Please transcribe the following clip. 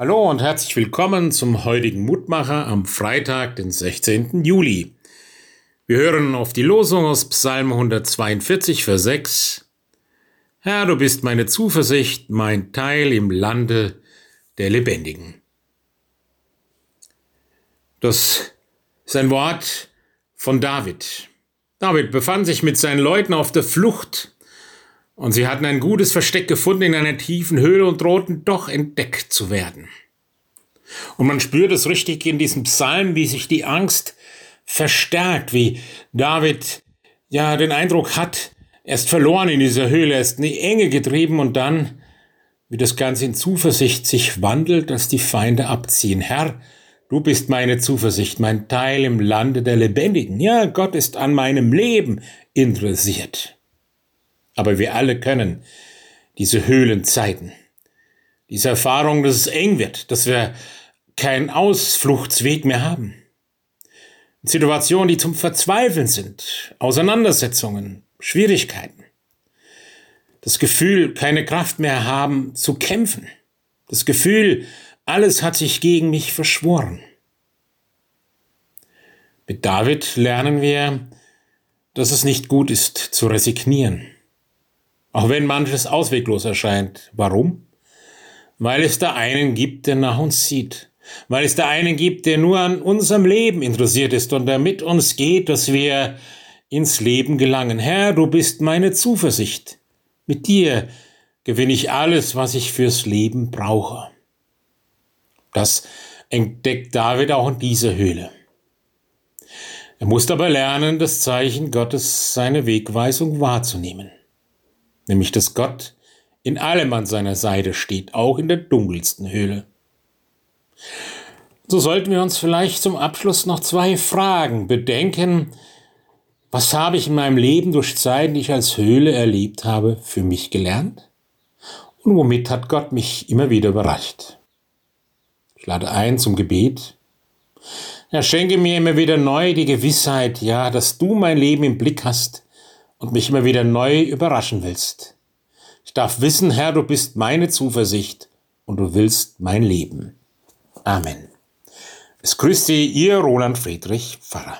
Hallo und herzlich willkommen zum heutigen Mutmacher am Freitag, den 16. Juli. Wir hören auf die Losung aus Psalm 142, Vers 6. Herr, du bist meine Zuversicht, mein Teil im Lande der Lebendigen. Das ist ein Wort von David. David befand sich mit seinen Leuten auf der Flucht und sie hatten ein gutes Versteck gefunden in einer tiefen Höhle und drohten doch entdeckt zu werden. Und man spürt es richtig in diesem Psalm, wie sich die Angst verstärkt, wie David ja den Eindruck hat, er ist verloren in dieser Höhle, er ist in die Enge getrieben und dann, wie das Ganze in Zuversicht sich wandelt, dass die Feinde abziehen. Herr, du bist meine Zuversicht, mein Teil im Lande der Lebendigen. Ja, Gott ist an meinem Leben interessiert. Aber wir alle können diese Höhlenzeiten, diese Erfahrung, dass es eng wird, dass wir keinen Ausfluchtsweg mehr haben. Situationen, die zum Verzweifeln sind, Auseinandersetzungen, Schwierigkeiten. Das Gefühl, keine Kraft mehr haben zu kämpfen. Das Gefühl, alles hat sich gegen mich verschworen. Mit David lernen wir, dass es nicht gut ist zu resignieren. Auch wenn manches ausweglos erscheint. Warum? Weil es da einen gibt, der nach uns sieht. Weil es da einen gibt, der nur an unserem Leben interessiert ist und der mit uns geht, dass wir ins Leben gelangen. Herr, du bist meine Zuversicht. Mit dir gewinne ich alles, was ich fürs Leben brauche. Das entdeckt David auch in dieser Höhle. Er musste aber lernen, das Zeichen Gottes, seine Wegweisung wahrzunehmen nämlich dass Gott in allem an seiner Seite steht, auch in der dunkelsten Höhle. So sollten wir uns vielleicht zum Abschluss noch zwei Fragen bedenken. Was habe ich in meinem Leben durch Zeiten, die ich als Höhle erlebt habe, für mich gelernt? Und womit hat Gott mich immer wieder überrascht? Ich lade ein zum Gebet. Er schenke mir immer wieder neu die Gewissheit, ja, dass du mein Leben im Blick hast und mich immer wieder neu überraschen willst. Ich darf wissen, Herr, du bist meine Zuversicht und du willst mein Leben. Amen. Es grüßt Sie, Ihr Roland Friedrich Pfarrer.